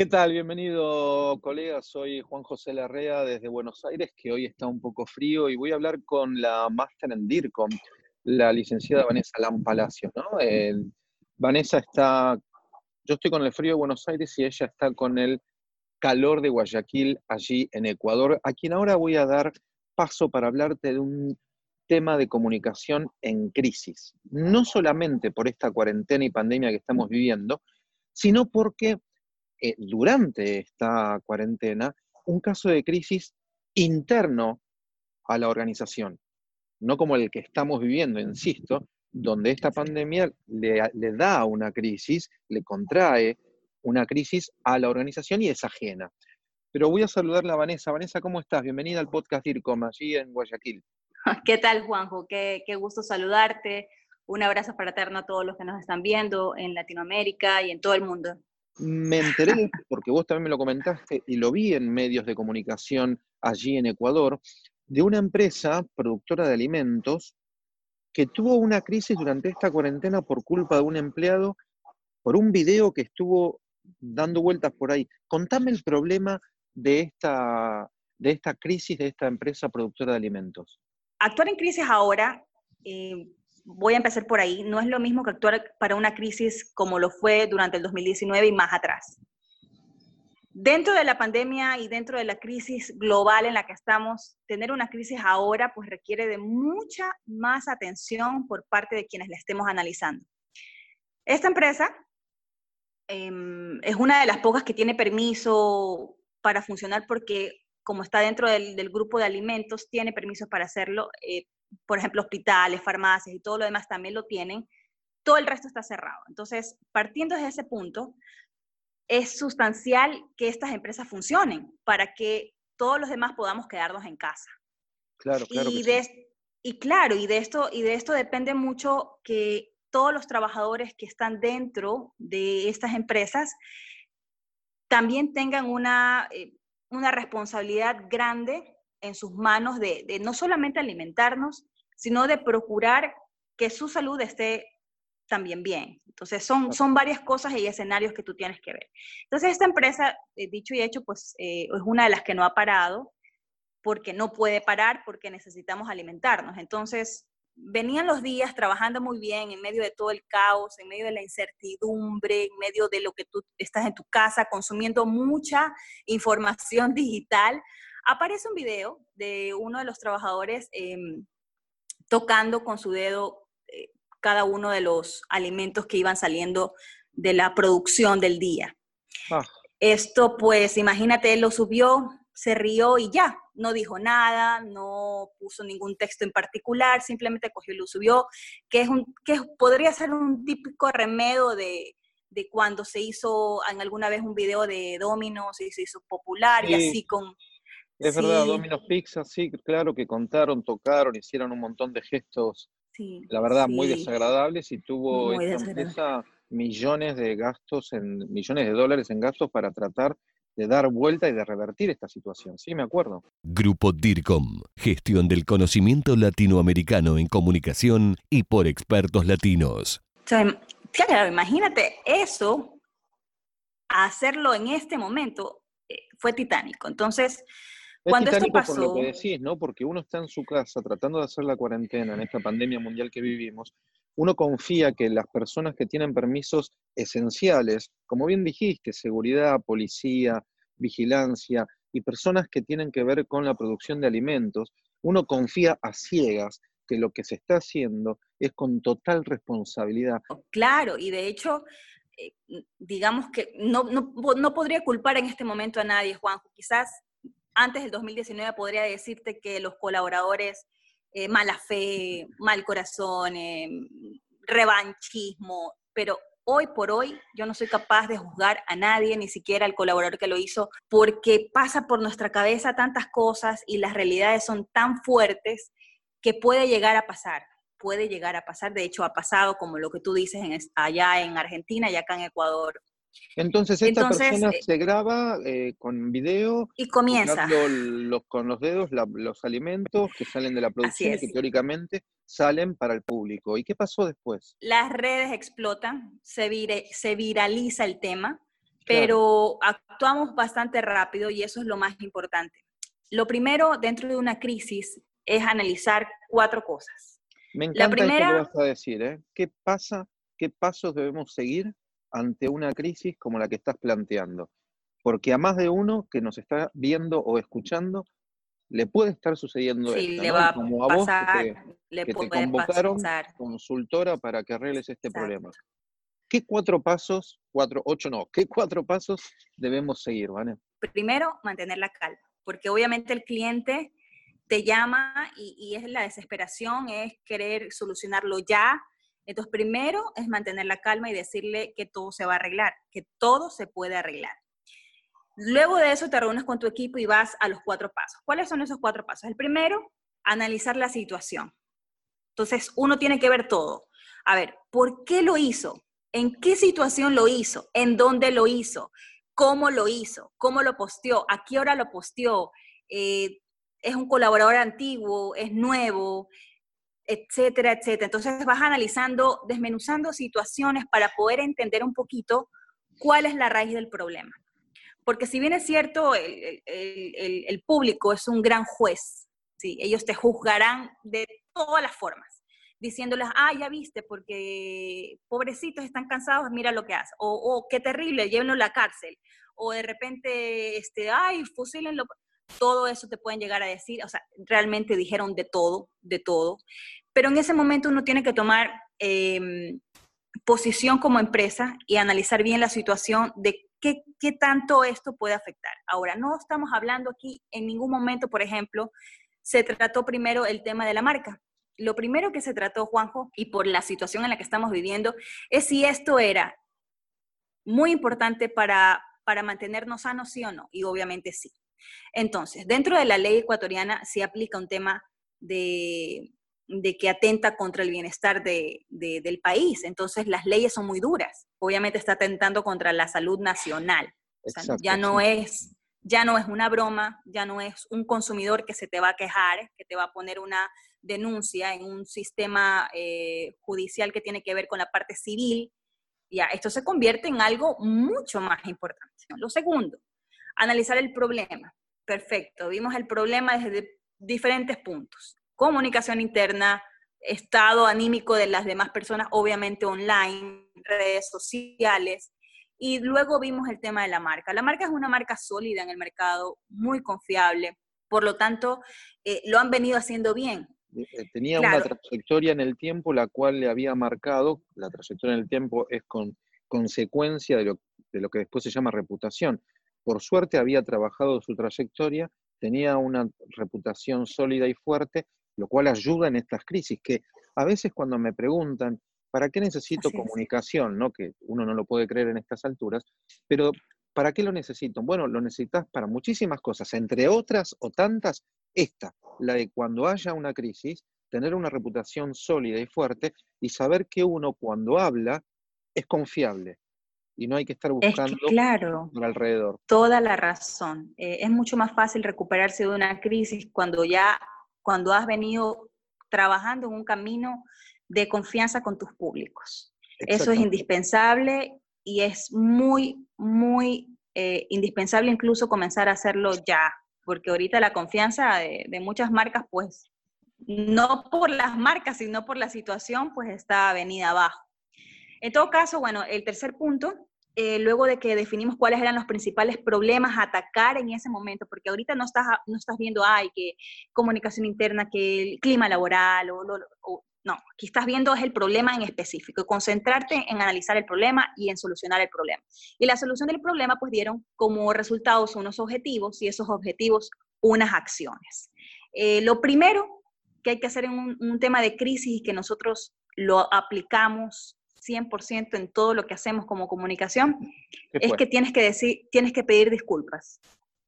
¿Qué tal? Bienvenido, colega. Soy Juan José Larrea desde Buenos Aires, que hoy está un poco frío y voy a hablar con la máster en DIRCOM, la licenciada Vanessa Lam Palacio. ¿no? Vanessa está, yo estoy con el frío de Buenos Aires y ella está con el calor de Guayaquil allí en Ecuador, a quien ahora voy a dar paso para hablarte de un tema de comunicación en crisis. No solamente por esta cuarentena y pandemia que estamos viviendo, sino porque eh, durante esta cuarentena un caso de crisis interno a la organización, no como el que estamos viviendo, insisto, donde esta pandemia le, da una crisis, le contrae una crisis a la organización y es ajena. Pero voy a saludarla a Vanessa. Vanessa, ¿cómo estás? Bienvenida al podcast DIRCOM, allí en Guayaquil. ¿Qué tal, Juanjo? Qué, qué gusto saludarte. Un abrazo fraterno a todos los que nos están viendo en Latinoamérica y en todo el mundo. Me enteré, porque vos también me lo comentaste y lo vi en medios de comunicación allí en Ecuador, de una empresa productora de alimentos que tuvo una crisis durante esta cuarentena por culpa de un empleado, por un video que estuvo dando vueltas por ahí. Contame el problema de esta, de esta crisis de esta empresa productora de alimentos. Actuar en crisis ahora, eh, voy a empezar por ahí, no es lo mismo que actuar para una crisis como lo fue durante el 2019 y más atrás. Dentro de la pandemia y dentro de la crisis global en la que estamos, tener una crisis ahora pues requiere de mucha más atención por parte de quienes la estemos analizando. Esta empresa Em, es una de las pocas que tiene permiso para funcionar porque como está dentro del, grupo de alimentos, tiene permisos para hacerlo. Eh, por ejemplo, hospitales, farmacias y todo lo demás también lo tienen. Todo el resto está cerrado. Entonces, partiendo desde ese punto, es sustancial que estas empresas funcionen para que todos los demás podamos quedarnos en casa. Claro, claro. Y, y claro, y de esto, y de esto depende mucho que todos los trabajadores que están dentro de estas empresas también tengan una, eh, una responsabilidad grande en sus manos de, no solamente alimentarnos, sino de procurar que su salud esté también bien. Entonces, son, son varias cosas y escenarios que tú tienes que ver. Entonces, esta empresa, eh, dicho y hecho, pues eh, es una de las que no ha parado, porque no puede parar, porque necesitamos alimentarnos. Entonces, venían los días trabajando muy bien en medio de todo el caos, en medio de la incertidumbre, en medio de lo que tú estás en tu casa consumiendo mucha información digital. Aparece un video de uno de los trabajadores em, tocando con su dedo eh, cada uno de los alimentos que iban saliendo de la producción del día. Ah. Esto, pues, imagínate, él lo subió, se rió y ya, no dijo nada, no puso ningún texto en particular, simplemente cogió y lo subió, que, es un, que podría ser un típico remedio de, de cuando se hizo en alguna vez un video de Domino's y se hizo popular y así con... Es verdad, Domino's Pizza, sí, claro que contaron, tocaron, hicieron un montón de gestos, la verdad, muy desagradables y tuvo esta empresa millones de gastos, en, millones de dólares en gastos para tratar de dar vuelta y de revertir esta situación. Sí, me acuerdo. Grupo DIRCOM, gestión del conocimiento latinoamericano en comunicación y por expertos latinos. claro, imagínate eso, hacerlo en este momento eh, fue titánico. Entonces, cuando esto pasó... Por lo que decís, ¿no? Porque uno está en su casa tratando de hacer la cuarentena en esta pandemia mundial que vivimos uno confía que las personas que tienen permisos esenciales, como bien dijiste, seguridad, policía, vigilancia y personas que tienen que ver con la producción de alimentos, uno confía a ciegas que lo que se está haciendo es con total responsabilidad. Claro, y de hecho, eh, digamos que no, no, podría culpar en este momento a nadie, Juanjo. Quizás antes del 2019 podría decirte que los colaboradores eh, mala fe, mal corazón, eh, revanchismo, pero hoy por hoy yo no soy capaz de juzgar a nadie, ni siquiera al colaborador que lo hizo, porque pasa por nuestra cabeza tantas cosas y las realidades son tan fuertes que puede llegar a pasar, puede llegar a pasar, de hecho ha pasado como lo que tú dices en, allá en Argentina y acá en Ecuador. Entonces esta persona eh, se graba eh, con video y comienza con los dedos los alimentos que salen de la producción y que teóricamente salen para el público. ¿Y qué pasó después? Las redes explotan, se, se viraliza el tema, pero actuamos bastante rápido y eso es lo más importante. Lo primero dentro de una crisis es analizar cuatro cosas. Me encanta la primera, vas a decir, ¿eh? ¿Qué pasa? ¿Qué pasos debemos seguir ante una crisis como la que estás planteando? Porque a más de uno que nos está viendo o escuchando, le puede estar sucediendo sí, le va como a vos le que te convocaron consultora para que arregles este problema. ¿Qué cuatro pasos, cuatro, ocho no, qué cuatro pasos debemos seguir, ¿vale? Primero, mantener la calma, porque obviamente el cliente te llama y, y es la desesperación, es querer solucionarlo ya. Entonces, primero es mantener la calma y decirle que todo se va a arreglar, que todo se puede arreglar. Luego de eso te reúnes con tu equipo y vas a los cuatro pasos. ¿Cuáles son esos cuatro pasos? El primero, analizar la situación. Entonces, uno tiene que ver todo. A ver, ¿por qué lo hizo? ¿En qué situación lo hizo? ¿En dónde lo hizo? ¿Cómo lo hizo? ¿Cómo lo posteó? ¿A qué hora lo posteó? Eh, ¿Es un colaborador antiguo? ¿Es nuevo? Etcétera, etcétera. Entonces vas analizando, desmenuzando situaciones para poder entender un poquito cuál es la raíz del problema. Porque si bien es cierto, el, público es un gran juez, ¿sí? ellos te juzgarán de todas las formas, diciéndoles, ah, ya viste, porque pobrecitos están cansados, mira lo que hace, o, o qué terrible, llévenlo a la cárcel, o de repente, este, ay, fusílenlo, todo eso te pueden llegar a decir, o sea, realmente dijeron de todo, de todo, pero en ese momento uno tiene que tomar em, posición como empresa y analizar bien la situación de ¿Qué, tanto esto puede afectar? Ahora, no estamos hablando aquí en ningún momento, por ejemplo, se trató primero el tema de la marca. Lo primero que se trató, Juanjo, y por la situación en la que estamos viviendo, es si esto era muy importante para, para mantenernos sanos, sí o no. Y obviamente sí. Entonces, dentro de la ley ecuatoriana se aplica un tema de, de que atenta contra el bienestar del país. Entonces las leyes son muy duras. Obviamente está atentando contra la salud nacional. ya no es ya no es una broma, ya no es un consumidor que se te va a quejar, que te va a poner una denuncia en un sistema eh, judicial que tiene que ver con la parte civil. Ya, esto se convierte en algo mucho más importante. Lo segundo, analizar el problema. Perfecto, vimos el problema desde diferentes puntos comunicación interna, estado anímico de las demás personas, obviamente online, redes sociales. Y luego vimos el tema de la marca. La marca es una marca sólida en el mercado, muy confiable, por lo tanto, eh, lo han venido haciendo bien. Eh, tenía una trayectoria en el tiempo la cual le había marcado, la trayectoria en el tiempo es con consecuencia de lo, de lo que después se llama reputación. Por suerte había trabajado su trayectoria, tenía una reputación sólida y fuerte lo cual ayuda en estas crisis, que a veces cuando me preguntan, ¿para qué necesito comunicación? ¿no? Que uno no lo puede creer en estas alturas, pero ¿para qué lo necesito? Bueno, lo necesitas para muchísimas cosas, entre otras o tantas, esta, la de cuando haya una crisis, tener una reputación sólida y fuerte y saber que uno cuando habla es confiable y no hay que estar buscando claro, por alrededor. Toda la razón. Eh, es mucho más fácil recuperarse de una crisis cuando ya cuando has venido trabajando en un camino de confianza con tus públicos. Eso es indispensable y es muy, muy eh, indispensable incluso comenzar a hacerlo ya, porque ahorita la confianza de, de, muchas marcas, pues, no por las marcas, sino por la situación, pues está venida abajo. En todo caso, bueno, el tercer punto eh, luego de que definimos cuáles eran los principales problemas a atacar en ese momento, porque ahorita no estás, no estás viendo, ay, que comunicación interna, que el clima laboral, o, no, aquí estás viendo es el problema en específico, concentrarte en analizar el problema y en solucionar el problema. Y la solución del problema, pues dieron como resultados unos objetivos y esos objetivos unas acciones. Eh, lo primero que hay que hacer en un, un tema de crisis y que nosotros lo aplicamos 100% en todo lo que hacemos como comunicación, es que tienes que decir, tienes que pedir disculpas.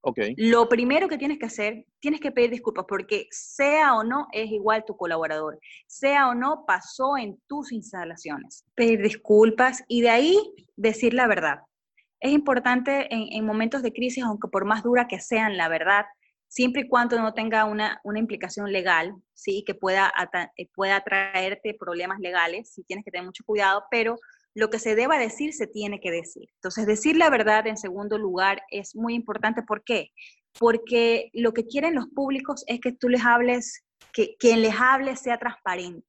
Okay. Lo primero que tienes que hacer, tienes que pedir disculpas porque sea o no es igual tu colaborador, sea o no pasó en tus instalaciones. Pedir disculpas y de ahí decir la verdad. Es importante en, en momentos de crisis, aunque por más dura que sean, la verdad, siempre y cuando no tenga una, una implicación legal, ¿sí? que pueda, eh, pueda traerte problemas legales, sí tienes que tener mucho cuidado, pero lo que se deba decir se tiene que decir. Entonces, decir la verdad en segundo lugar es muy importante. ¿Por qué? Porque lo que quieren los públicos es que tú les hables, que quien les hable sea transparente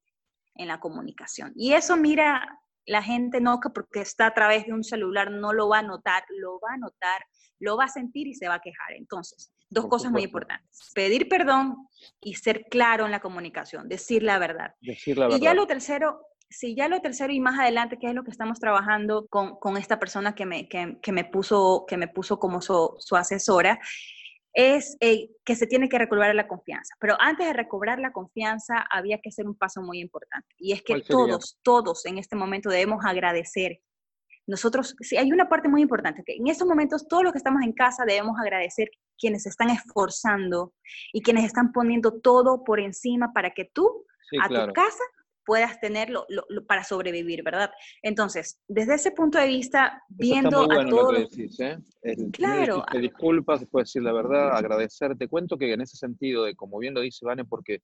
en la comunicación. Y eso, mira, la gente no que porque está a través de un celular no lo va a notar, lo va a notar, lo va a sentir y se va a quejar. Entonces, dos cosas muy importantes. Pedir perdón y ser claro en la comunicación, decir la verdad. Decir la verdad. Y ya lo tercero, Sí, ya lo tercero y más adelante, que es lo que estamos trabajando con, con esta persona que me, que, que, me puso, que me puso como su, su asesora, es eh, que se tiene que recobrar la confianza. Pero antes de recobrar la confianza había que hacer un paso muy importante. Y es que todos, todos en este momento debemos agradecer. Nosotros, sí, hay una parte muy importante, que en estos momentos todos los que estamos en casa debemos agradecer quienes se están esforzando y quienes están poniendo todo por encima para que tú, sí, a claro. tu casa, puedas tenerlo lo, lo, para sobrevivir, ¿verdad? Entonces, desde ese punto de vista, viendo bueno a todos... Lo que decís, ¿eh? El, claro. Te disculpas, después decir la verdad, agradecer. Te cuento que en ese sentido, de como bien lo dice Vane, porque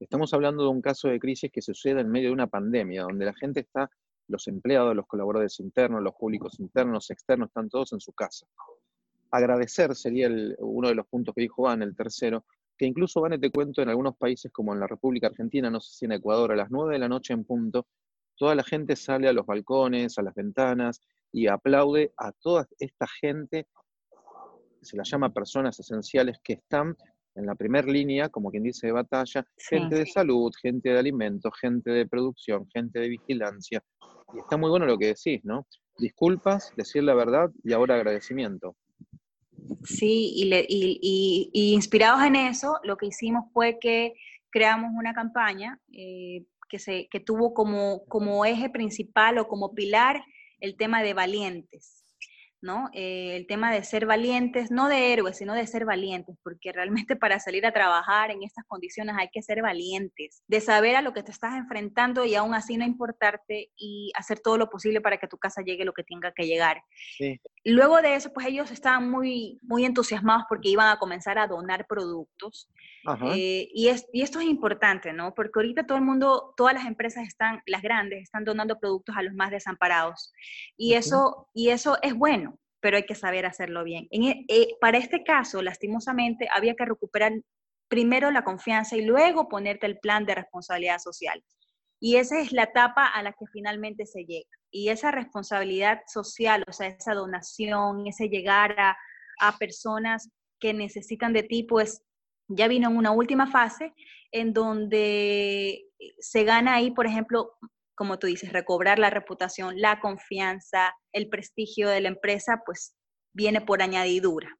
estamos hablando de un caso de crisis que sucede en medio de una pandemia, donde la gente está, los empleados, los colaboradores internos, los públicos internos, externos, están todos en su casa. Agradecer sería el, uno de los puntos que dijo Van, el tercero, que incluso, Vane, te cuento, en algunos países como en la República Argentina, no sé si en Ecuador, a las 9 de la noche en punto, toda la gente sale a los balcones, a las ventanas y aplaude a toda esta gente, se las llama personas esenciales, que están en la primera línea, como quien dice, de batalla, sí. gente de salud, gente de alimentos, gente de producción, gente de vigilancia. Y está muy bueno lo que decís, ¿no? Disculpas, decir la verdad y ahora agradecimiento. Sí, y, le, y, y, y, inspirados en eso, lo que hicimos fue que creamos una campaña eh, que, se, que tuvo como, como eje principal o como pilar el tema de valientes. ¿No? Eh, el tema de ser valientes, no de héroes, sino de ser valientes, porque realmente para salir a trabajar en estas condiciones hay que ser valientes, de saber a lo que te estás enfrentando y aún así no importarte y hacer todo lo posible para que a tu casa llegue lo que tenga que llegar. Sí. Luego de eso, pues ellos estaban muy, muy entusiasmados porque iban a comenzar a donar productos. Eh, y, es, y esto es importante, ¿no? Porque ahorita todo el mundo, todas las empresas están, las grandes, están donando productos a los más desamparados. Y, eso, y eso es bueno, pero hay que saber hacerlo bien. En, eh, para este caso, lastimosamente, había que recuperar primero la confianza y luego ponerte el plan de responsabilidad social. Y esa es la etapa a la que finalmente se llega. Y esa responsabilidad social, o sea, esa donación, ese llegar a, a personas que necesitan de ti, pues ya vino en una última fase en donde se gana ahí, por ejemplo, como tú dices, recobrar la reputación, la confianza, el prestigio de la empresa, pues viene por añadidura.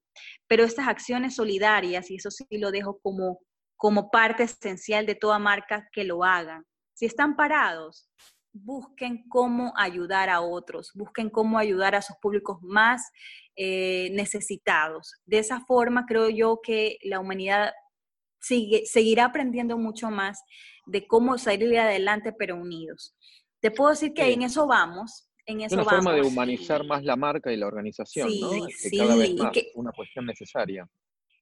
Pero estas acciones solidarias, y eso sí lo dejo como, como parte esencial de toda marca, que lo hagan. Si están parados, busquen cómo ayudar a otros, busquen cómo ayudar a sus públicos más eh, necesitados. De esa forma, creo yo que la humanidad sigue, seguirá aprendiendo mucho más de cómo salir adelante, pero unidos. Te puedo decir que sí. en eso vamos. En eso una vamos. forma de humanizar más la marca y la organización, sí, ¿no? Es que sí, cada vez más que, una cuestión necesaria.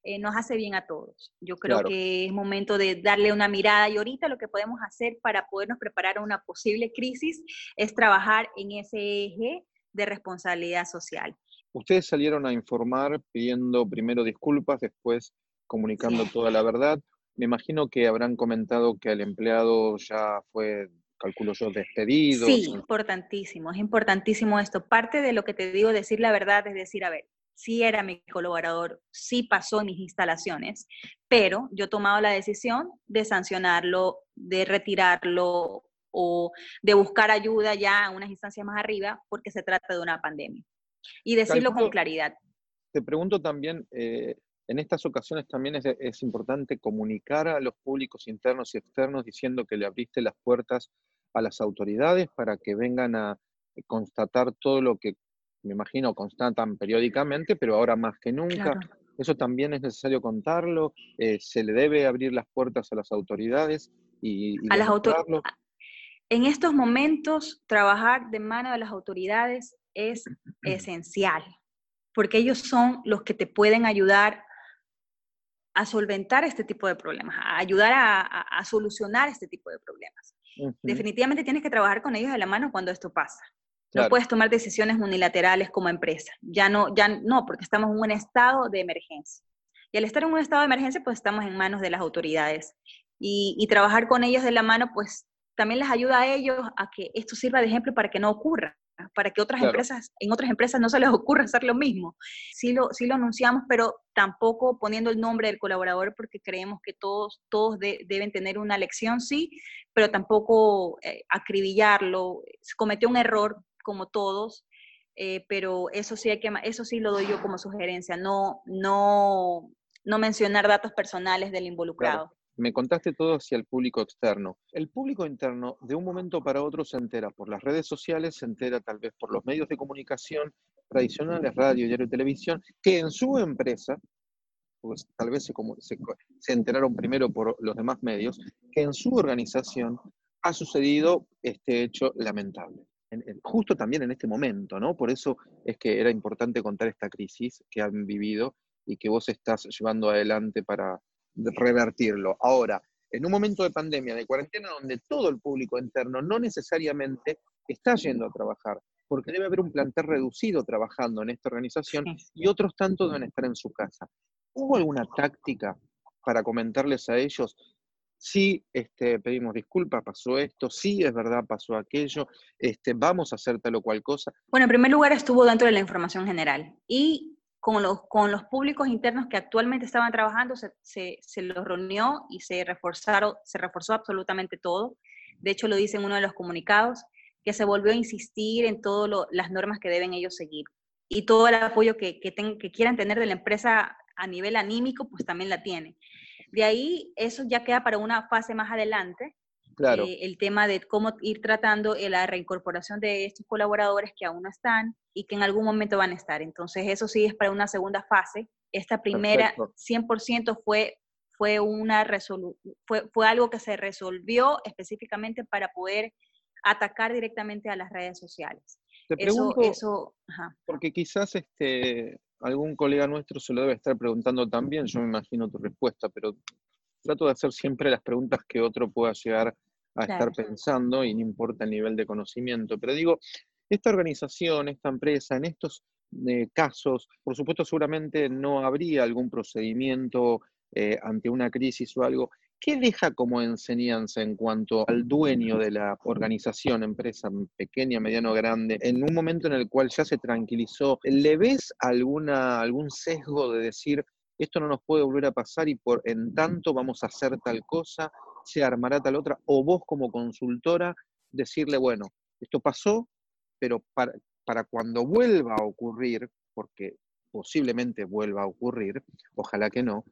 Eh, nos hace bien a todos. Yo creo claro. que es momento de darle una mirada y ahorita lo que podemos hacer para podernos preparar a una posible crisis es trabajar en ese eje de responsabilidad social. Ustedes salieron a informar pidiendo primero disculpas, después comunicando sí. toda la verdad. Me imagino que habrán comentado que el empleado ya fue, calculo yo, despedido. Sí, importantísimo, es importantísimo esto. Parte de lo que te digo, decir la verdad, es decir, a ver, sí era mi colaborador, sí pasó en mis instalaciones, pero yo he tomado la decisión de sancionarlo, de retirarlo o de buscar ayuda ya a unas instancias más arriba porque se trata de una pandemia. Y decirlo Calculo, con claridad. Te pregunto también, eh, en estas ocasiones también es, es, importante comunicar a los públicos internos y externos diciendo que le abriste las puertas a las autoridades para que vengan a constatar todo lo que me imagino constatan periódicamente, pero ahora más que nunca. Claro. Eso también es necesario contarlo. Eh, se le debe abrir las puertas a las autoridades y, y a las autoridades. En estos momentos, trabajar de mano de las autoridades es esencial, porque ellos son los que te pueden ayudar a solventar este tipo de problemas, a ayudar a, a, a solucionar este tipo de problemas. Uh -huh. Definitivamente tienes que trabajar con ellos de la mano cuando esto pasa. No puedes tomar decisiones unilaterales como empresa. Ya no, ya no, porque estamos en un estado de emergencia. Y al estar en un estado de emergencia, pues estamos en manos de las autoridades. Y, y trabajar con ellos de la mano, pues también les ayuda a ellos a que esto sirva de ejemplo para que no ocurra para que otras empresas, en otras empresas no se les ocurra hacer lo mismo. Sí lo, sí lo anunciamos, pero tampoco poniendo el nombre del colaborador porque creemos que todos, todos deben tener una lección, sí, pero tampoco eh, acribillarlo. Cometió un error como todos, eh, pero eso sí, hay que, eso sí lo doy yo como sugerencia, no, no, no mencionar datos personales del involucrado. Me contaste todo hacia el público externo. El público interno, de un momento para otro, se entera por las redes sociales, se entera tal vez por los medios de comunicación tradicionales, radio, diario, televisión, que en su empresa, pues tal vez se, se, enteraron primero por los demás medios, que en su organización ha sucedido este hecho lamentable. justo también en este momento, ¿no? Por eso es que era importante contar esta crisis que han vivido y que vos estás llevando adelante para, revertirlo. Ahora, en un momento de pandemia, de cuarentena, donde todo el público interno no necesariamente está yendo a trabajar, porque debe haber un plantel reducido trabajando en esta organización y otros tantos deben estar en su casa. ¿Hubo alguna táctica para comentarles a ellos? Sí, este, pedimos disculpas, pasó esto, sí, es verdad, pasó aquello, este, vamos a hacer tal o cual cosa. Bueno, en primer lugar estuvo dentro de la información general y con los, con los públicos internos que actualmente estaban trabajando, se, se, los reunió y se, reforzaron, se reforzó absolutamente todo. De hecho, lo dice en uno de los comunicados, que se volvió a insistir en todas las normas que deben ellos seguir. Y todo el apoyo que, que quieran tener de la empresa a nivel anímico, pues también la tiene. De ahí, eso ya queda para una fase más adelante, Claro. Eh, el tema de cómo ir tratando eh, la reincorporación de estos colaboradores que aún no están y que en algún momento van a estar. Entonces, eso sí es para una segunda fase. Esta primera, 100% fue, fue, una fue, fue algo que se resolvió específicamente para poder atacar directamente a las redes sociales. Te pregunto, eso, porque quizás este, algún colega nuestro se lo debe estar preguntando también, yo me imagino tu respuesta, pero trato de hacer siempre las preguntas que otro pueda llegar a estar pensando y no importa el nivel de conocimiento. Pero digo, esta organización, esta empresa, en estos eh, casos, por supuesto seguramente no habría algún procedimiento eh, ante una crisis o algo. ¿Qué deja como enseñanza en cuanto al dueño de la organización, empresa pequeña, mediano, grande, en un momento en el cual ya se tranquilizó? ¿Le ves alguna, algún sesgo de decir, esto no nos puede volver a pasar y por en tanto vamos a hacer tal cosa, se armará tal otra, o vos como consultora decirle, bueno, esto pasó, pero para, para cuando vuelva a ocurrir, porque posiblemente vuelva a ocurrir, ojalá que no,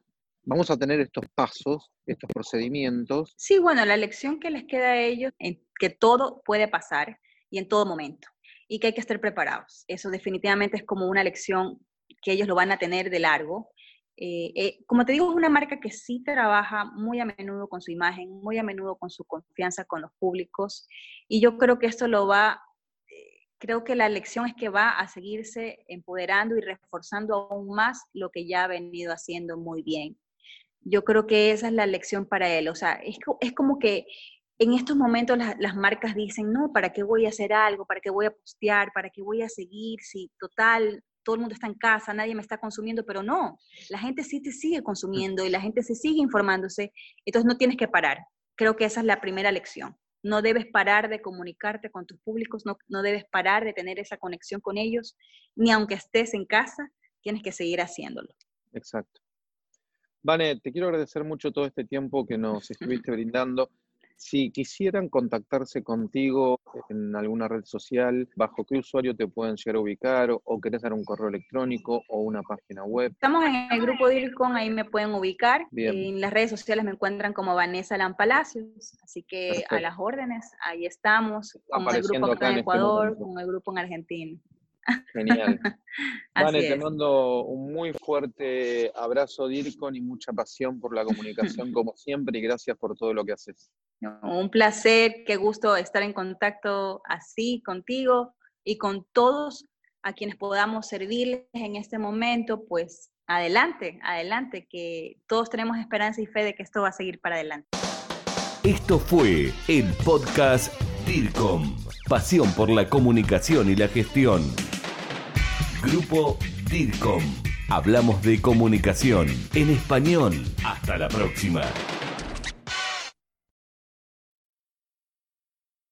vamos a tener estos pasos, estos procedimientos. Sí, bueno, la lección que les queda a ellos es que todo puede pasar y en todo momento, y que hay que estar preparados. Eso definitivamente es como una lección que ellos lo van a tener de largo, eh, eh, como te digo, es una marca que sí trabaja muy a menudo con su imagen, muy a menudo con su confianza con los públicos. Y yo creo que esto lo va, eh, creo que la lección es que va a seguirse empoderando y reforzando aún más lo que ya ha venido haciendo muy bien. Yo creo que esa es la lección para él. O sea, es, es como que en estos momentos las, marcas dicen, no, ¿para qué voy a hacer algo? ¿Para qué voy a postear? ¿Para qué voy a seguir? Si total, todo el mundo está en casa, nadie me está consumiendo, pero no, la gente sí te sigue consumiendo y la gente se sigue informándose, entonces no tienes que parar. Creo que esa es la primera lección. No debes parar de comunicarte con tus públicos, no, no debes parar de tener esa conexión con ellos, ni aunque estés en casa, tienes que seguir haciéndolo. Exacto. Vane, te quiero agradecer mucho todo este tiempo que nos estuviste brindando. Si quisieran contactarse contigo en alguna red social, ¿bajo qué usuario te pueden llegar a ubicar? ¿O, querés dar un correo electrónico o una página web? Estamos en el grupo DIRCON, ahí me pueden ubicar. En las redes sociales me encuentran como Vanessa Lampalacios, así que a las órdenes, ahí estamos, con el grupo acá en este Ecuador, con el grupo en Argentina. Genial. Vane, te mando un muy fuerte abrazo, DIRCON, y mucha pasión por la comunicación, como siempre, y gracias por todo lo que haces. Un placer, qué gusto estar en contacto así contigo y con todos a quienes podamos servirles en este momento, pues adelante, adelante, que todos tenemos esperanza y fe de que esto va a seguir para adelante. Esto fue el podcast DIRCOM. Pasión por la comunicación y la gestión. Grupo DIRCOM. Hablamos de comunicación en español. Hasta la próxima.